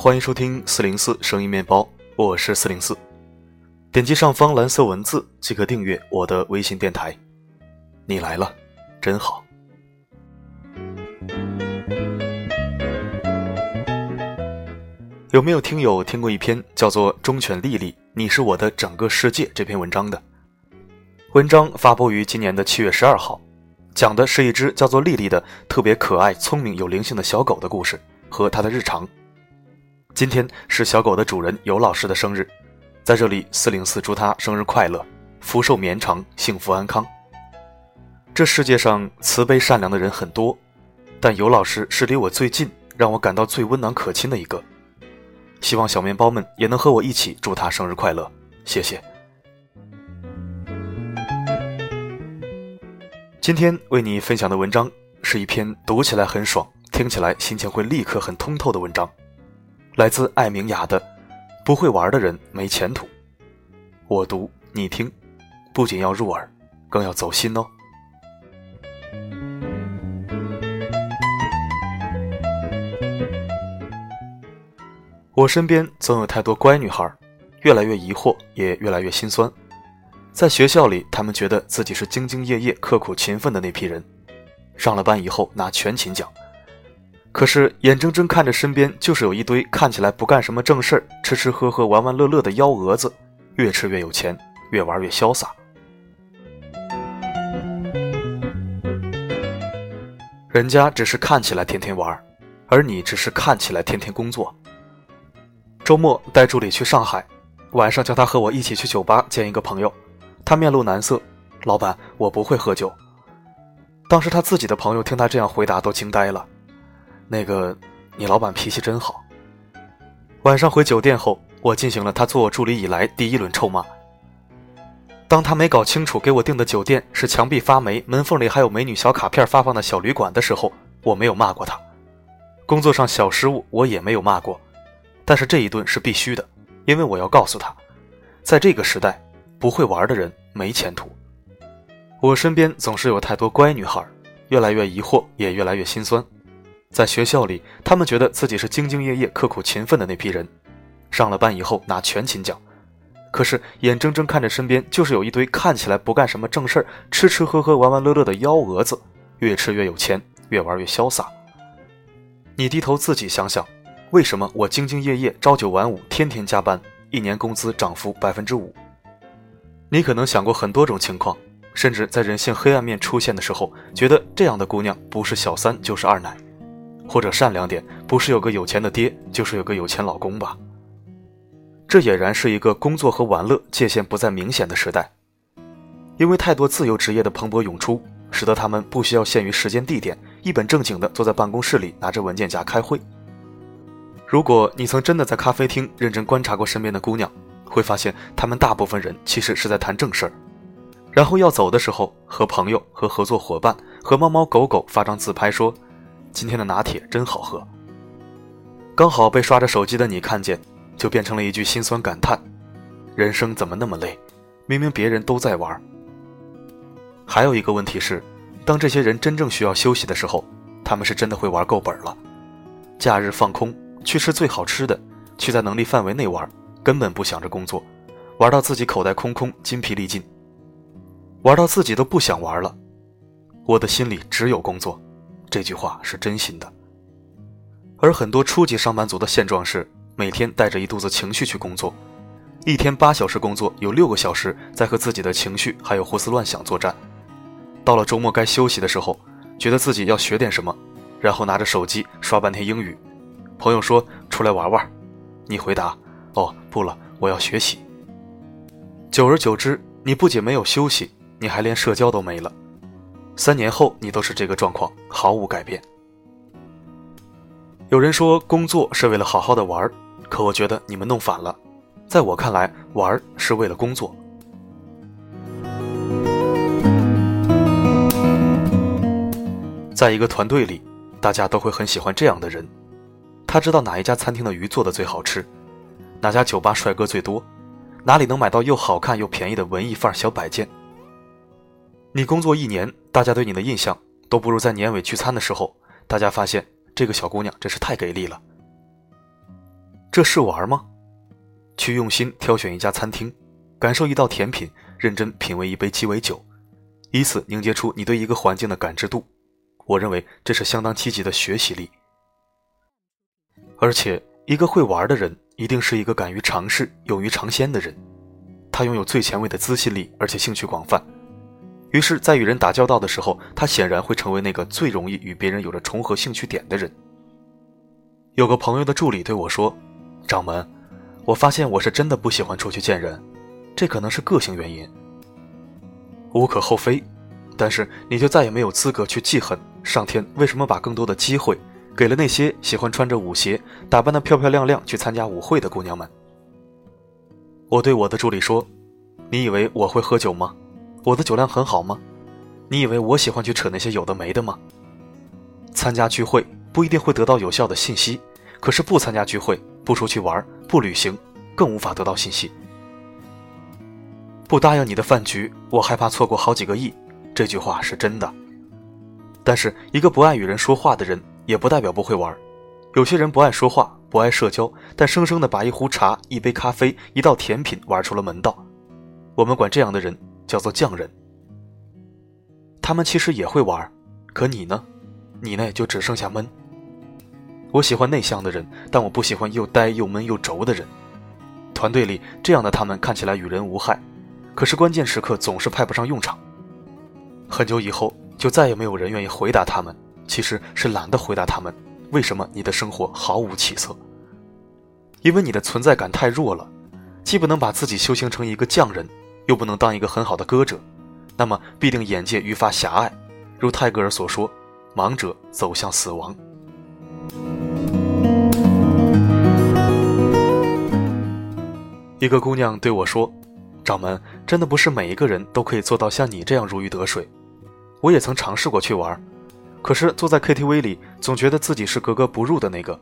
欢迎收听四零四声音面包，我是四零四。点击上方蓝色文字即可订阅我的微信电台。你来了，真好。有没有听友听过一篇叫做《忠犬丽丽，你是我的整个世界》这篇文章的？文章发布于今年的七月十二号，讲的是一只叫做丽丽的特别可爱、聪明、有灵性的小狗的故事和它的日常。今天是小狗的主人尤老师的生日，在这里四零四祝他生日快乐，福寿绵长，幸福安康。这世界上慈悲善良的人很多，但尤老师是离我最近，让我感到最温暖可亲的一个。希望小面包们也能和我一起祝他生日快乐，谢谢。今天为你分享的文章是一篇读起来很爽，听起来心情会立刻很通透的文章，来自艾明雅的《不会玩的人没前途》。我读你听，不仅要入耳，更要走心哦。我身边总有太多乖女孩，越来越疑惑，也越来越心酸。在学校里，她们觉得自己是兢兢业业、刻苦勤奋的那批人，上了班以后拿全勤奖。可是眼睁睁看着身边就是有一堆看起来不干什么正事儿、吃吃喝喝、玩玩乐乐的幺蛾子，越吃越有钱，越玩越潇洒。人家只是看起来天天玩，而你只是看起来天天工作。周末带助理去上海，晚上叫他和我一起去酒吧见一个朋友。他面露难色：“老板，我不会喝酒。”当时他自己的朋友听他这样回答都惊呆了。那个，你老板脾气真好。晚上回酒店后，我进行了他做我助理以来第一轮臭骂。当他没搞清楚给我订的酒店是墙壁发霉、门缝里还有美女小卡片发放的小旅馆的时候，我没有骂过他。工作上小失误，我也没有骂过。但是这一顿是必须的，因为我要告诉他，在这个时代，不会玩的人没前途。我身边总是有太多乖女孩，越来越疑惑，也越来越心酸。在学校里，他们觉得自己是兢兢业业、刻苦勤奋的那批人，上了班以后拿全勤奖。可是眼睁睁看着身边就是有一堆看起来不干什么正事儿、吃吃喝喝、玩玩乐乐的幺蛾子，越吃越有钱，越玩越潇洒。你低头自己想想。为什么我兢兢业业、朝九晚五、天天加班，一年工资涨幅百分之五？你可能想过很多种情况，甚至在人性黑暗面出现的时候，觉得这样的姑娘不是小三就是二奶，或者善良点，不是有个有钱的爹，就是有个有钱老公吧？这俨然是一个工作和玩乐界限不再明显的时代，因为太多自由职业的蓬勃涌出，使得他们不需要限于时间地点，一本正经地坐在办公室里拿着文件夹开会。如果你曾真的在咖啡厅认真观察过身边的姑娘，会发现她们大部分人其实是在谈正事儿，然后要走的时候和朋友、和合作伙伴、和猫猫狗狗发张自拍，说今天的拿铁真好喝。刚好被刷着手机的你看见，就变成了一句心酸感叹：人生怎么那么累？明明别人都在玩。还有一个问题是，当这些人真正需要休息的时候，他们是真的会玩够本了，假日放空。去吃最好吃的，去在能力范围内玩，根本不想着工作，玩到自己口袋空空、筋疲力尽，玩到自己都不想玩了。我的心里只有工作，这句话是真心的。而很多初级上班族的现状是，每天带着一肚子情绪去工作，一天八小时工作，有六个小时在和自己的情绪还有胡思乱想作战。到了周末该休息的时候，觉得自己要学点什么，然后拿着手机刷半天英语。朋友说出来玩玩，你回答：“哦，不了，我要学习。”久而久之，你不仅没有休息，你还连社交都没了。三年后，你都是这个状况，毫无改变。有人说工作是为了好好的玩儿，可我觉得你们弄反了。在我看来，玩儿是为了工作。在一个团队里，大家都会很喜欢这样的人。他知道哪一家餐厅的鱼做的最好吃，哪家酒吧帅哥最多，哪里能买到又好看又便宜的文艺范儿小摆件。你工作一年，大家对你的印象都不如在年尾聚餐的时候，大家发现这个小姑娘真是太给力了。这是玩吗？去用心挑选一家餐厅，感受一道甜品，认真品味一杯鸡尾酒，以此凝结出你对一个环境的感知度。我认为这是相当积极的学习力。而且，一个会玩的人，一定是一个敢于尝试、勇于尝鲜的人。他拥有最前卫的资信力，而且兴趣广泛。于是，在与人打交道的时候，他显然会成为那个最容易与别人有着重合兴趣点的人。有个朋友的助理对我说：“掌门，我发现我是真的不喜欢出去见人，这可能是个性原因。无可厚非，但是你就再也没有资格去记恨上天为什么把更多的机会。”给了那些喜欢穿着舞鞋、打扮的漂漂亮亮去参加舞会的姑娘们。我对我的助理说：“你以为我会喝酒吗？我的酒量很好吗？你以为我喜欢去扯那些有的没的吗？参加聚会不一定会得到有效的信息，可是不参加聚会、不出去玩、不旅行，更无法得到信息。不答应你的饭局，我害怕错过好几个亿。”这句话是真的。但是一个不爱与人说话的人。也不代表不会玩。有些人不爱说话，不爱社交，但生生的把一壶茶、一杯咖啡、一道甜品玩出了门道。我们管这样的人叫做匠人。他们其实也会玩，可你呢？你那就只剩下闷。我喜欢内向的人，但我不喜欢又呆又闷又轴的人。团队里这样的他们看起来与人无害，可是关键时刻总是派不上用场。很久以后，就再也没有人愿意回答他们。其实是懒得回答他们，为什么你的生活毫无起色？因为你的存在感太弱了，既不能把自己修行成一个匠人，又不能当一个很好的歌者，那么必定眼界愈发狭隘。如泰戈尔所说：“盲者走向死亡。”一个姑娘对我说：“掌门，真的不是每一个人都可以做到像你这样如鱼得水。我也曾尝试过去玩。”可是坐在 KTV 里，总觉得自己是格格不入的那个，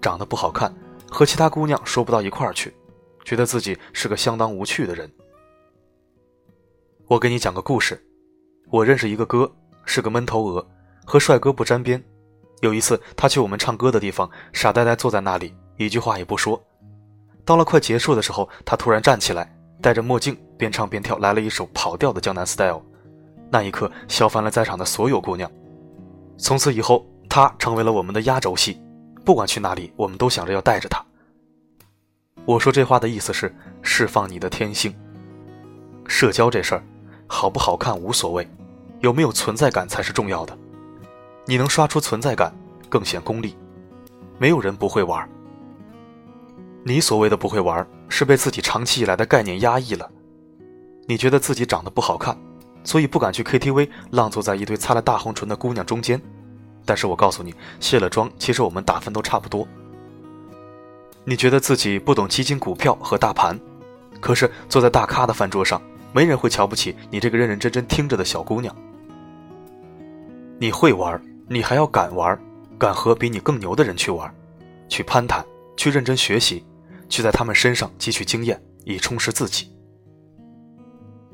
长得不好看，和其他姑娘说不到一块儿去，觉得自己是个相当无趣的人。我给你讲个故事，我认识一个哥，是个闷头鹅，和帅哥不沾边。有一次，他去我们唱歌的地方，傻呆呆坐在那里，一句话也不说。到了快结束的时候，他突然站起来，戴着墨镜，边唱边跳，来了一首跑调的江南 style。那一刻，笑翻了在场的所有姑娘。从此以后，他成为了我们的压轴戏。不管去哪里，我们都想着要带着他。我说这话的意思是释放你的天性。社交这事儿，好不好看无所谓，有没有存在感才是重要的。你能刷出存在感，更显功力。没有人不会玩。你所谓的不会玩，是被自己长期以来的概念压抑了。你觉得自己长得不好看。所以不敢去 KTV，浪坐在一堆擦了大红唇的姑娘中间。但是我告诉你，卸了妆，其实我们打分都差不多。你觉得自己不懂基金、股票和大盘，可是坐在大咖的饭桌上，没人会瞧不起你这个认认真真听着的小姑娘。你会玩，你还要敢玩，敢和比你更牛的人去玩，去攀谈，去认真学习，去在他们身上汲取经验，以充实自己。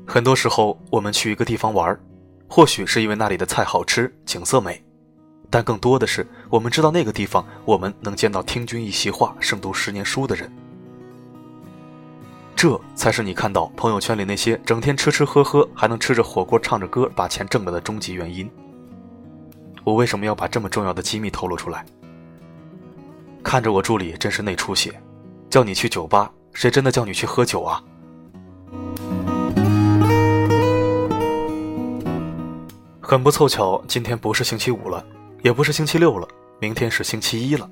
很多时候，我们去一个地方玩，或许是因为那里的菜好吃、景色美，但更多的是我们知道那个地方，我们能见到听君一席话、胜读十年书的人。这才是你看到朋友圈里那些整天吃吃喝喝，还能吃着火锅、唱着歌把钱挣了的终极原因。我为什么要把这么重要的机密透露出来？看着我助理真是内出血，叫你去酒吧，谁真的叫你去喝酒啊？很不凑巧，今天不是星期五了，也不是星期六了，明天是星期一了。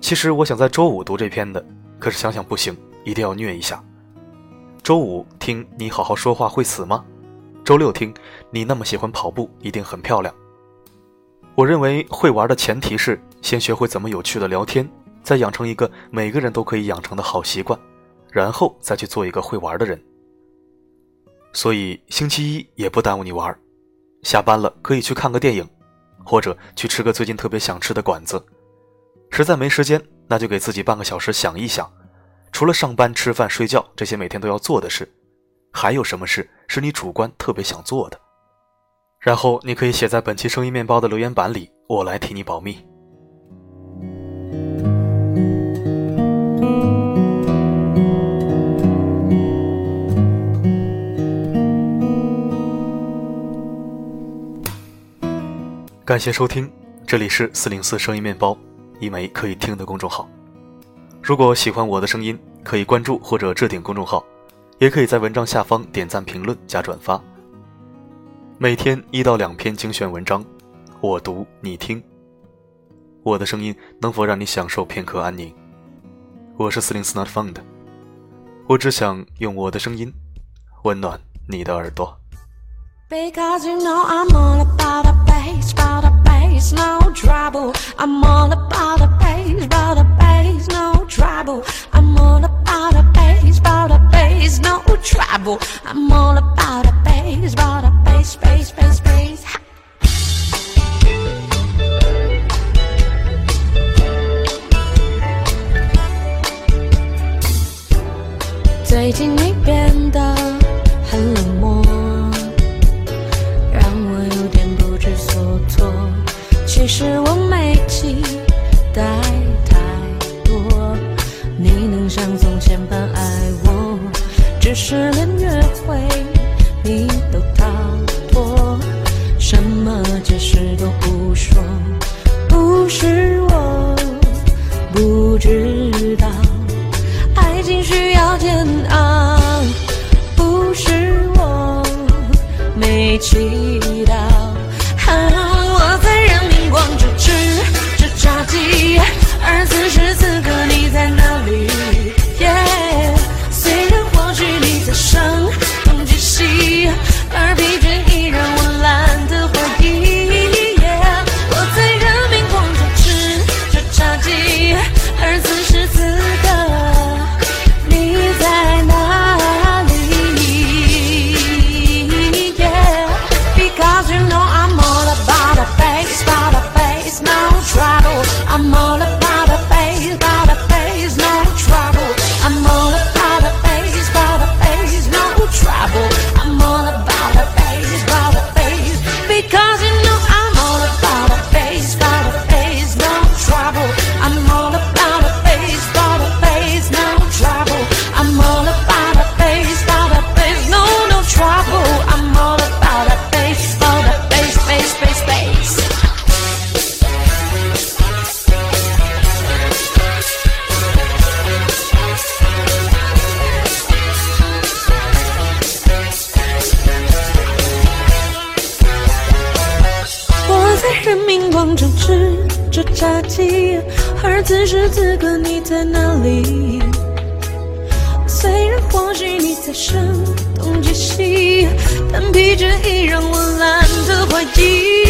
其实我想在周五读这篇的，可是想想不行，一定要虐一下。周五听你好好说话会死吗？周六听你那么喜欢跑步，一定很漂亮。我认为会玩的前提是先学会怎么有趣的聊天，再养成一个每个人都可以养成的好习惯，然后再去做一个会玩的人。所以星期一也不耽误你玩。下班了可以去看个电影，或者去吃个最近特别想吃的馆子。实在没时间，那就给自己半个小时想一想，除了上班吃饭睡觉这些每天都要做的事还有什么事是你主观特别想做的？然后你可以写在本期声音面包的留言板里我来替你保密。感谢收听这里是四零四声音面包一枚可以听的公众号。如果喜欢我的声音，可以关注或者置顶公众号，也可以在文章下方点赞、评论、加转发。每天一到两篇精选文章，我读你听。我的声音能否让你享受片刻安宁？我是四零四 Not Found，我只想用我的声音温暖你的耳朵。Because you know I'm all about the bass, about the bass, no trouble. I'm all about the bass, about the bass, no trouble. I'm all about a bass, about the bass, no trouble. I'm all about the bass, about the bass, bass, bass, bass. Ha. 最般爱我，只是连约会你都逃脱，什么解释都不说，不是我不知道。爱情需要煎熬，不是我没祈祷。我在人民广场吃着炸鸡，而此时此刻你在哪里？虽然或许你在声东击西，但疲倦已让我懒得怀疑。